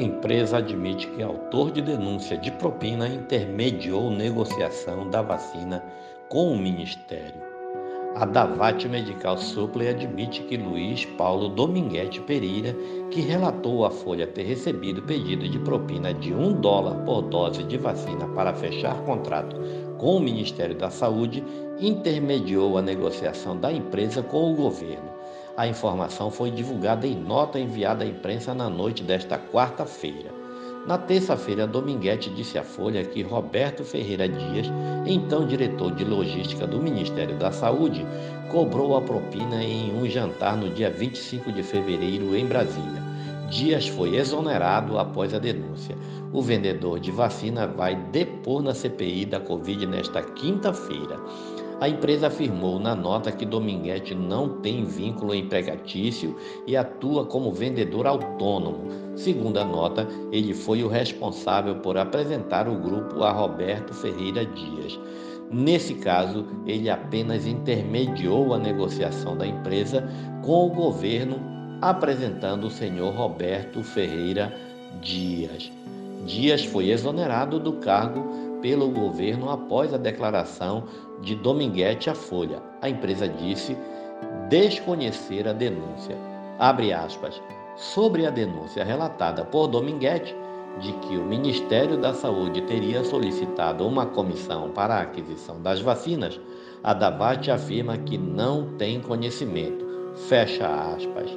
Empresa admite que autor de denúncia de propina intermediou negociação da vacina com o Ministério. A Davat Medical Supply admite que Luiz Paulo Dominguete Pereira, que relatou à Folha ter recebido pedido de propina de um dólar por dose de vacina para fechar contrato com o Ministério da Saúde, intermediou a negociação da empresa com o governo. A informação foi divulgada em nota enviada à imprensa na noite desta quarta-feira. Na terça-feira, Dominguete disse à Folha que Roberto Ferreira Dias, então diretor de logística do Ministério da Saúde, cobrou a propina em um jantar no dia 25 de fevereiro em Brasília. Dias foi exonerado após a denúncia. O vendedor de vacina vai depor na CPI da Covid nesta quinta-feira. A empresa afirmou na nota que Dominguete não tem vínculo empregatício e atua como vendedor autônomo. Segundo a nota, ele foi o responsável por apresentar o grupo a Roberto Ferreira Dias. Nesse caso, ele apenas intermediou a negociação da empresa com o governo, apresentando o senhor Roberto Ferreira Dias. Dias foi exonerado do cargo pelo governo após a declaração de Dominguete à Folha. A empresa disse desconhecer a denúncia. Abre aspas. Sobre a denúncia relatada por Dominguete de que o Ministério da Saúde teria solicitado uma comissão para a aquisição das vacinas, a Davat afirma que não tem conhecimento. Fecha aspas.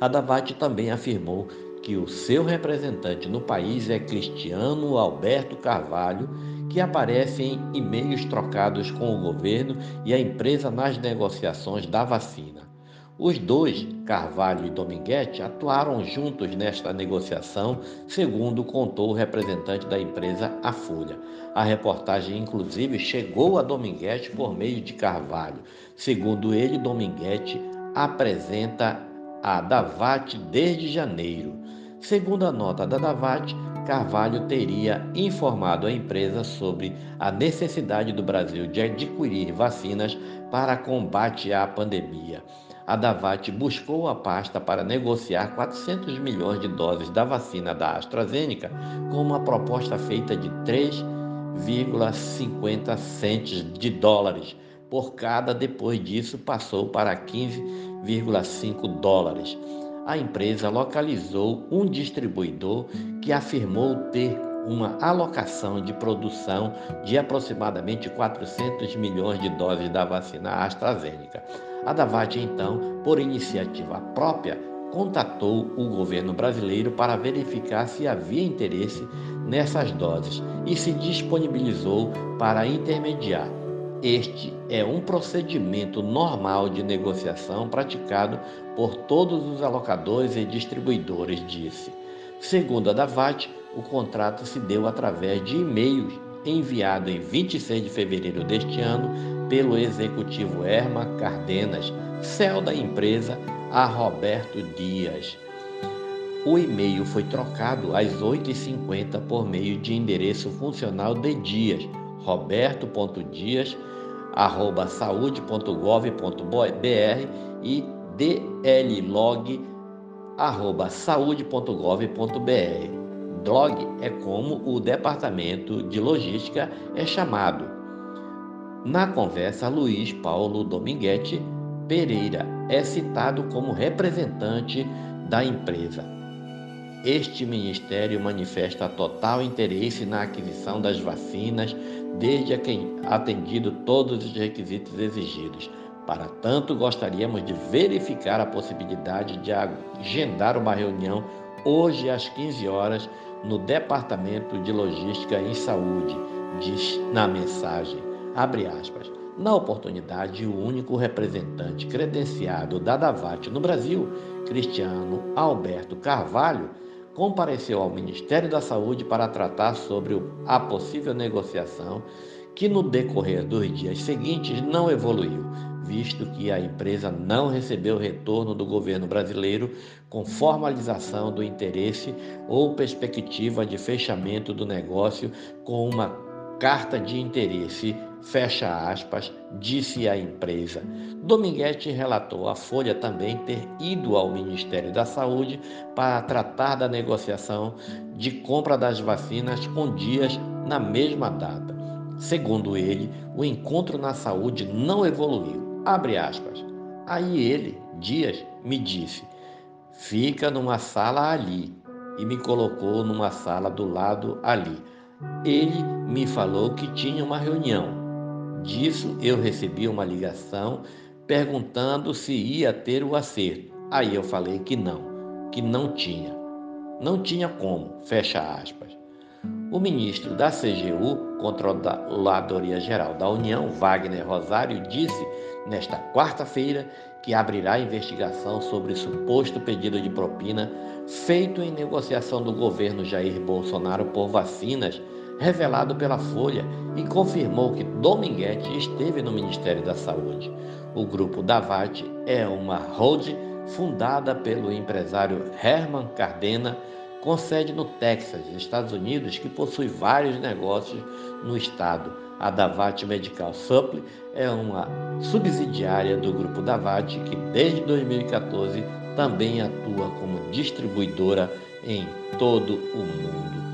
A Davat também afirmou que o seu representante no país é Cristiano Alberto Carvalho, que aparece em e-mails trocados com o governo e a empresa nas negociações da vacina. Os dois, Carvalho e Dominguete, atuaram juntos nesta negociação, segundo contou o representante da empresa à Folha. A reportagem, inclusive, chegou a Dominguete por meio de Carvalho. Segundo ele, Dominguete apresenta a Davat desde janeiro. Segundo a nota da Davat, Carvalho teria informado a empresa sobre a necessidade do Brasil de adquirir vacinas para combate à pandemia. A Davat buscou a pasta para negociar 400 milhões de doses da vacina da AstraZeneca com uma proposta feita de 3,50 centes de dólares por cada, depois disso passou para 15,5 dólares. A empresa localizou um distribuidor que afirmou ter uma alocação de produção de aproximadamente 400 milhões de doses da vacina AstraZeneca. A Davat, então, por iniciativa própria, contatou o governo brasileiro para verificar se havia interesse nessas doses e se disponibilizou para intermediar. Este é um procedimento normal de negociação praticado por todos os alocadores e distribuidores, disse. Segundo a Davat, o contrato se deu através de e-mails enviado em 26 de fevereiro deste ano pelo executivo Erma Cardenas, céu da empresa, a Roberto Dias. O e-mail foi trocado às 8h50 por meio de endereço funcional de Dias, roberto.dias.com arroba saude.gov.br e dlog arroba saude.gov.br. DLOG é como o Departamento de Logística é chamado. Na conversa, Luiz Paulo Dominguete Pereira é citado como representante da empresa. Este ministério manifesta total interesse na aquisição das vacinas, desde a quem atendido todos os requisitos exigidos. Para tanto, gostaríamos de verificar a possibilidade de agendar uma reunião hoje às 15 horas no Departamento de Logística em Saúde, diz na mensagem. Abre aspas. Na oportunidade, o único representante credenciado da Davat no Brasil, Cristiano Alberto Carvalho, compareceu ao Ministério da Saúde para tratar sobre a possível negociação que no decorrer dos dias seguintes não evoluiu, visto que a empresa não recebeu retorno do governo brasileiro com formalização do interesse ou perspectiva de fechamento do negócio com uma carta de interesse, fecha aspas, disse a empresa. Dominguete relatou à Folha também ter ido ao Ministério da Saúde para tratar da negociação de compra das vacinas com dias na mesma data. Segundo ele, o encontro na saúde não evoluiu. Abre aspas. Aí ele, Dias, me disse: fica numa sala ali. E me colocou numa sala do lado ali. Ele me falou que tinha uma reunião. Disso eu recebi uma ligação perguntando se ia ter o acerto. Aí eu falei que não, que não tinha. Não tinha como, fecha aspas. O ministro da CGU, Controladoria Geral da União, Wagner Rosário, disse nesta quarta-feira que abrirá investigação sobre suposto pedido de propina feito em negociação do governo Jair Bolsonaro por vacinas, revelado pela Folha, e confirmou que Dominguete esteve no Ministério da Saúde. O grupo Davat é uma holding fundada pelo empresário Herman Cardena com sede no Texas, Estados Unidos, que possui vários negócios no estado. A Davat Medical Supply é uma subsidiária do grupo Davat que desde 2014 também atua como distribuidora em todo o mundo.